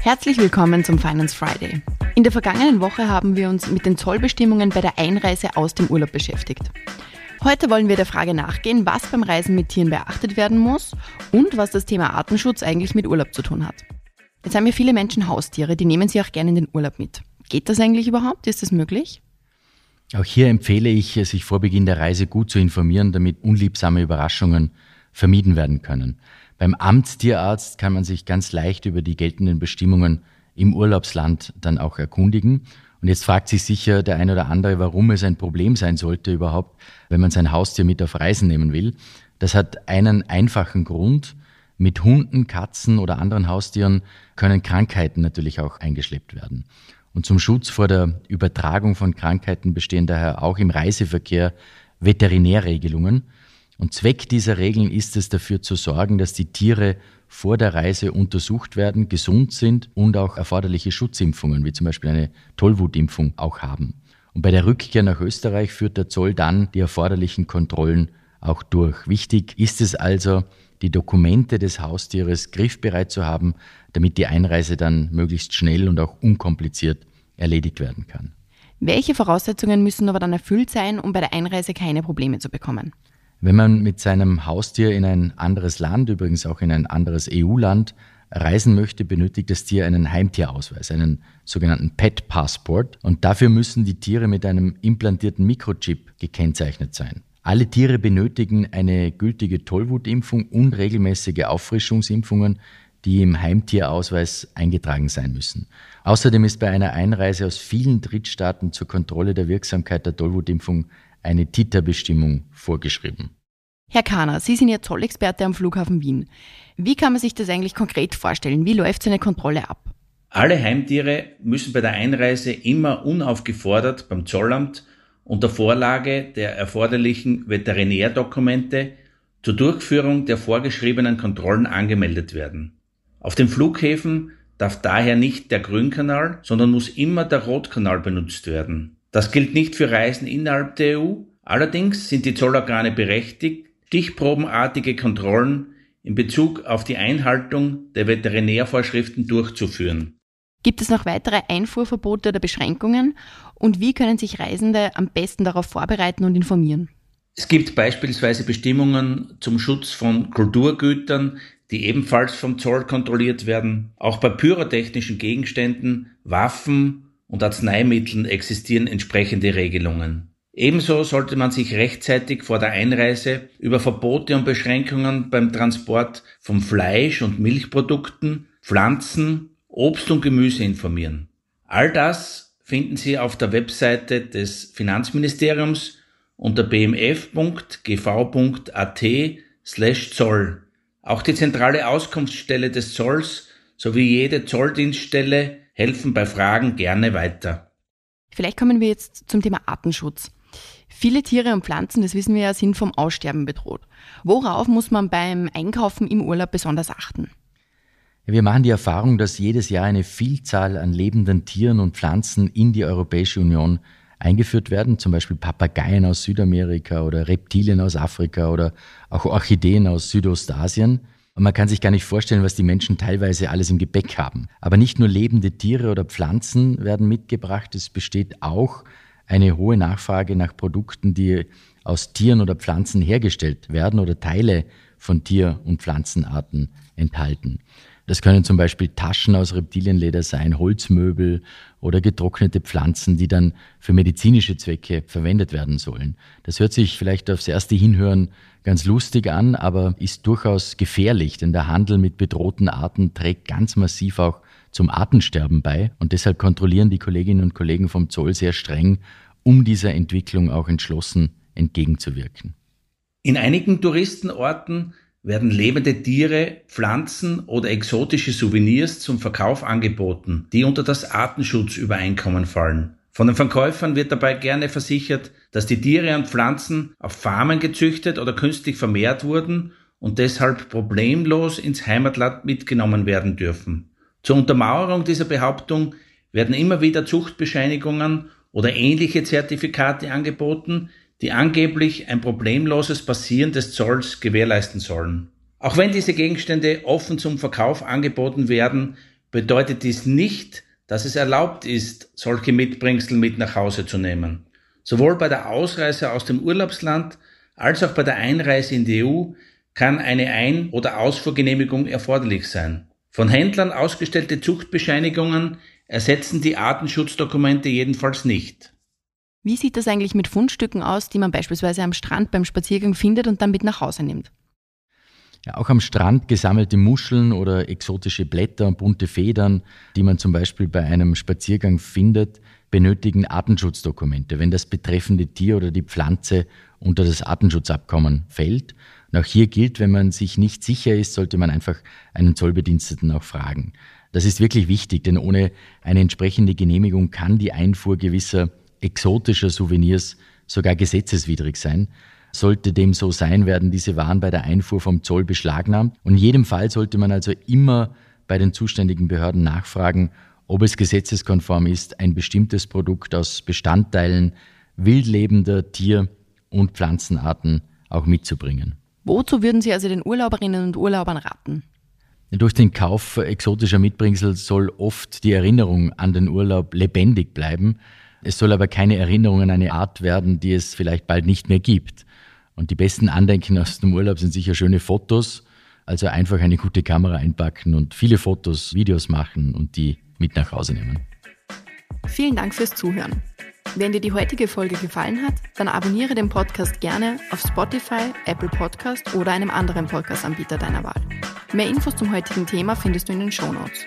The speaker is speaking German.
Herzlich willkommen zum Finance Friday. In der vergangenen Woche haben wir uns mit den Zollbestimmungen bei der Einreise aus dem Urlaub beschäftigt. Heute wollen wir der Frage nachgehen, was beim Reisen mit Tieren beachtet werden muss und was das Thema Artenschutz eigentlich mit Urlaub zu tun hat. Jetzt haben ja viele Menschen Haustiere, die nehmen sie auch gerne in den Urlaub mit. Geht das eigentlich überhaupt? Ist das möglich? Auch hier empfehle ich, sich vor Beginn der Reise gut zu informieren, damit unliebsame Überraschungen vermieden werden können. Beim Amtstierarzt kann man sich ganz leicht über die geltenden Bestimmungen im Urlaubsland dann auch erkundigen. Und jetzt fragt sich sicher der eine oder andere, warum es ein Problem sein sollte überhaupt, wenn man sein Haustier mit auf Reisen nehmen will. Das hat einen einfachen Grund. Mit Hunden, Katzen oder anderen Haustieren können Krankheiten natürlich auch eingeschleppt werden. Und zum Schutz vor der Übertragung von Krankheiten bestehen daher auch im Reiseverkehr Veterinärregelungen. Und Zweck dieser Regeln ist es, dafür zu sorgen, dass die Tiere vor der Reise untersucht werden, gesund sind und auch erforderliche Schutzimpfungen, wie zum Beispiel eine Tollwutimpfung, auch haben. Und bei der Rückkehr nach Österreich führt der Zoll dann die erforderlichen Kontrollen auch durch. Wichtig ist es also, die Dokumente des Haustieres griffbereit zu haben, damit die Einreise dann möglichst schnell und auch unkompliziert erledigt werden kann. Welche Voraussetzungen müssen aber dann erfüllt sein, um bei der Einreise keine Probleme zu bekommen? Wenn man mit seinem Haustier in ein anderes Land, übrigens auch in ein anderes EU-Land, reisen möchte, benötigt das Tier einen Heimtierausweis, einen sogenannten Pet Passport. Und dafür müssen die Tiere mit einem implantierten Mikrochip gekennzeichnet sein. Alle Tiere benötigen eine gültige Tollwutimpfung und regelmäßige Auffrischungsimpfungen, die im Heimtierausweis eingetragen sein müssen. Außerdem ist bei einer Einreise aus vielen Drittstaaten zur Kontrolle der Wirksamkeit der Tollwutimpfung eine Titerbestimmung vorgeschrieben. Herr Kahner, Sie sind ja Zollexperte am Flughafen Wien. Wie kann man sich das eigentlich konkret vorstellen? Wie läuft so eine Kontrolle ab? Alle Heimtiere müssen bei der Einreise immer unaufgefordert beim Zollamt unter Vorlage der erforderlichen Veterinärdokumente zur Durchführung der vorgeschriebenen Kontrollen angemeldet werden. Auf den Flughäfen darf daher nicht der Grünkanal, sondern muss immer der Rotkanal benutzt werden. Das gilt nicht für Reisen innerhalb der EU. Allerdings sind die Zollorgane berechtigt, stichprobenartige Kontrollen in Bezug auf die Einhaltung der Veterinärvorschriften durchzuführen. Gibt es noch weitere Einfuhrverbote oder Beschränkungen? Und wie können sich Reisende am besten darauf vorbereiten und informieren? Es gibt beispielsweise Bestimmungen zum Schutz von Kulturgütern, die ebenfalls vom Zoll kontrolliert werden. Auch bei pyrotechnischen Gegenständen, Waffen und Arzneimitteln existieren entsprechende Regelungen. Ebenso sollte man sich rechtzeitig vor der Einreise über Verbote und Beschränkungen beim Transport von Fleisch und Milchprodukten, Pflanzen, Obst und Gemüse informieren. All das finden Sie auf der Webseite des Finanzministeriums unter bmf.gv.at slash Zoll. Auch die zentrale Auskunftsstelle des Zolls sowie jede Zolldienststelle helfen bei Fragen gerne weiter. Vielleicht kommen wir jetzt zum Thema Artenschutz. Viele Tiere und Pflanzen, das wissen wir ja, sind vom Aussterben bedroht. Worauf muss man beim Einkaufen im Urlaub besonders achten? Wir machen die Erfahrung, dass jedes Jahr eine Vielzahl an lebenden Tieren und Pflanzen in die Europäische Union eingeführt werden, zum Beispiel Papageien aus Südamerika oder Reptilien aus Afrika oder auch Orchideen aus Südostasien. Und man kann sich gar nicht vorstellen, was die Menschen teilweise alles im Gepäck haben. Aber nicht nur lebende Tiere oder Pflanzen werden mitgebracht, es besteht auch eine hohe Nachfrage nach Produkten, die aus Tieren oder Pflanzen hergestellt werden oder Teile von Tier- und Pflanzenarten enthalten. Das können zum Beispiel Taschen aus Reptilienleder sein, Holzmöbel oder getrocknete Pflanzen, die dann für medizinische Zwecke verwendet werden sollen. Das hört sich vielleicht aufs erste Hinhören ganz lustig an, aber ist durchaus gefährlich, denn der Handel mit bedrohten Arten trägt ganz massiv auch zum Artensterben bei. Und deshalb kontrollieren die Kolleginnen und Kollegen vom Zoll sehr streng, um dieser Entwicklung auch entschlossen entgegenzuwirken. In einigen Touristenorten werden lebende Tiere, Pflanzen oder exotische Souvenirs zum Verkauf angeboten, die unter das Artenschutzübereinkommen fallen. Von den Verkäufern wird dabei gerne versichert, dass die Tiere und Pflanzen auf Farmen gezüchtet oder künstlich vermehrt wurden und deshalb problemlos ins Heimatland mitgenommen werden dürfen. Zur Untermauerung dieser Behauptung werden immer wieder Zuchtbescheinigungen oder ähnliche Zertifikate angeboten, die angeblich ein problemloses Passieren des Zolls gewährleisten sollen. Auch wenn diese Gegenstände offen zum Verkauf angeboten werden, bedeutet dies nicht, dass es erlaubt ist, solche Mitbringsel mit nach Hause zu nehmen. Sowohl bei der Ausreise aus dem Urlaubsland als auch bei der Einreise in die EU kann eine Ein- oder Ausfuhrgenehmigung erforderlich sein. Von Händlern ausgestellte Zuchtbescheinigungen ersetzen die Artenschutzdokumente jedenfalls nicht. Wie sieht das eigentlich mit Fundstücken aus, die man beispielsweise am Strand beim Spaziergang findet und dann mit nach Hause nimmt? Ja, auch am Strand gesammelte Muscheln oder exotische Blätter und bunte Federn, die man zum Beispiel bei einem Spaziergang findet, benötigen Artenschutzdokumente, wenn das betreffende Tier oder die Pflanze unter das Artenschutzabkommen fällt. Und auch hier gilt, wenn man sich nicht sicher ist, sollte man einfach einen Zollbediensteten auch fragen. Das ist wirklich wichtig, denn ohne eine entsprechende Genehmigung kann die Einfuhr gewisser exotischer Souvenirs sogar gesetzeswidrig sein. Sollte dem so sein, werden diese Waren bei der Einfuhr vom Zoll beschlagnahmt. Und in jedem Fall sollte man also immer bei den zuständigen Behörden nachfragen, ob es gesetzeskonform ist, ein bestimmtes Produkt aus Bestandteilen wildlebender Tier- und Pflanzenarten auch mitzubringen. Wozu würden Sie also den Urlauberinnen und Urlaubern raten? Durch den Kauf exotischer Mitbringsel soll oft die Erinnerung an den Urlaub lebendig bleiben. Es soll aber keine Erinnerung an eine Art werden, die es vielleicht bald nicht mehr gibt. Und die besten Andenken aus dem Urlaub sind sicher schöne Fotos. Also einfach eine gute Kamera einpacken und viele Fotos, Videos machen und die mit nach Hause nehmen. Vielen Dank fürs Zuhören. Wenn dir die heutige Folge gefallen hat, dann abonniere den Podcast gerne auf Spotify, Apple Podcast oder einem anderen Podcast-Anbieter deiner Wahl. Mehr Infos zum heutigen Thema findest du in den Shownotes.